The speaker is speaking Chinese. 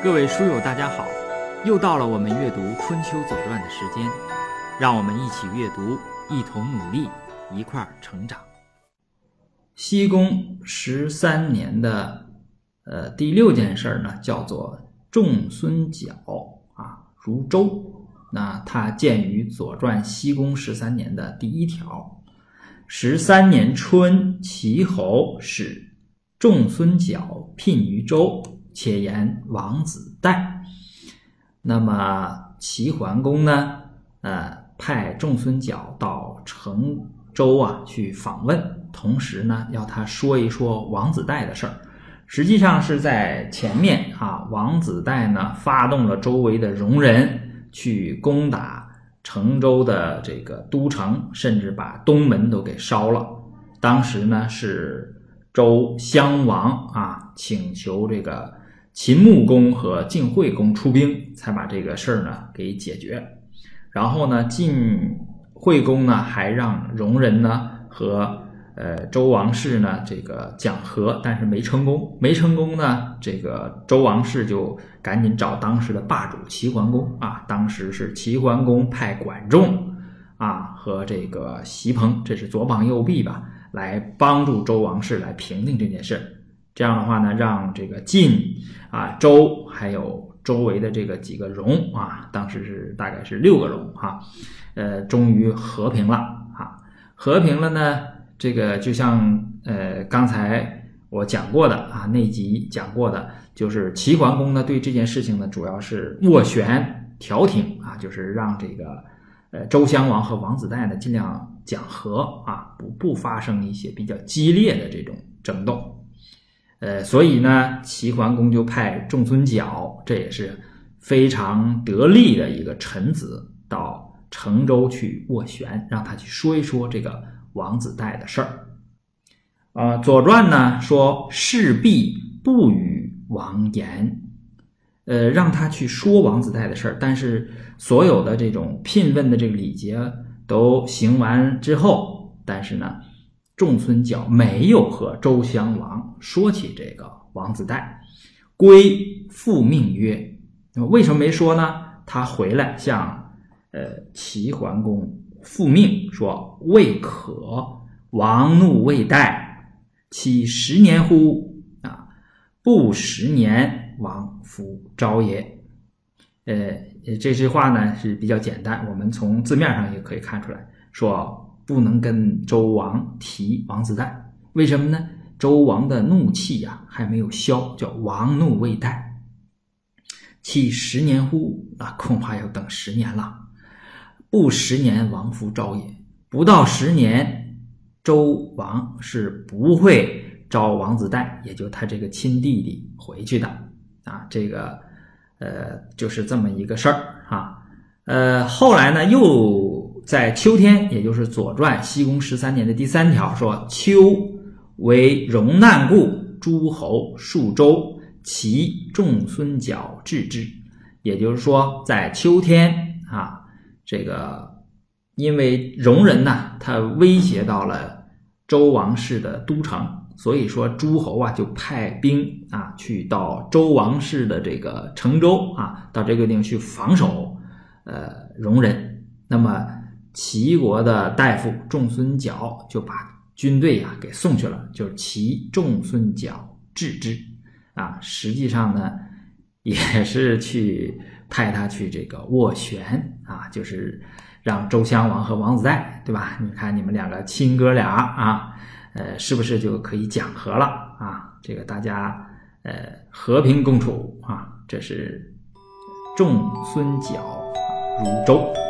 各位书友，大家好！又到了我们阅读《春秋左传》的时间，让我们一起阅读，一同努力，一块儿成长。西宫十三年的呃第六件事儿呢，叫做仲孙角啊如周。那它见于《左传》西宫十三年的第一条：十三年春，齐侯使仲孙角聘于周。且言王子代，那么齐桓公呢？呃，派仲孙角到成周啊去访问，同时呢，要他说一说王子代的事儿。实际上是在前面啊，王子代呢发动了周围的戎人去攻打成周的这个都城，甚至把东门都给烧了。当时呢是周襄王啊请求这个。秦穆公和晋惠公出兵，才把这个事儿呢给解决。然后呢，晋惠公呢还让戎人呢和呃周王室呢这个讲和，但是没成功。没成功呢，这个周王室就赶紧找当时的霸主齐桓公啊。当时是齐桓公派管仲啊和这个席鹏，这是左膀右臂吧，来帮助周王室来平定这件事儿。这样的话呢，让这个晋啊、周还有周围的这个几个戎啊，当时是大概是六个戎哈，呃，终于和平了啊。和平了呢，这个就像呃刚才我讲过的啊，那集讲过的，就是齐桓公呢对这件事情呢，主要是斡旋调停啊，就是让这个呃周襄王和王子带呢尽量讲和啊，不不发生一些比较激烈的这种争斗。呃，所以呢，齐桓公就派仲孙角，这也是非常得力的一个臣子，到成州去斡旋，让他去说一说这个王子带的事儿。啊，《左传》呢说事必不与王言，呃，让他去说王子带的事儿。但是所有的这种聘问的这个礼节都行完之后，但是呢。仲孙角没有和周襄王说起这个王子带，归复命曰：“为什么没说呢？他回来向呃齐桓公复命说：‘未可，王怒未待，其十年乎？啊，不十年，王夫昭也。’呃，这句话呢是比较简单，我们从字面上也可以看出来说。”不能跟周王提王子带，为什么呢？周王的怒气呀还没有消，叫王怒未待。其十年乎？那恐怕要等十年了。不十年，王夫招也。不到十年，周王是不会招王子带，也就他这个亲弟弟回去的啊。这个呃，就是这么一个事儿啊。呃，后来呢又。在秋天，也就是《左传》西宫十三年的第三条说：“秋为戎难故，诸侯数周，其众孙角治之。”也就是说，在秋天啊，这个因为戎人呢，他威胁到了周王室的都城，所以说诸侯啊就派兵啊去到周王室的这个城州啊，到这个地方去防守呃戎人。那么。齐国的大夫仲孙角就把军队呀给送去了，就是齐仲孙角治之，啊，实际上呢也是去派他去这个斡旋啊，就是让周襄王和王子带，对吧？你看你们两个亲哥俩啊，呃，是不是就可以讲和了啊？这个大家呃和平共处啊，这是仲孙角如周。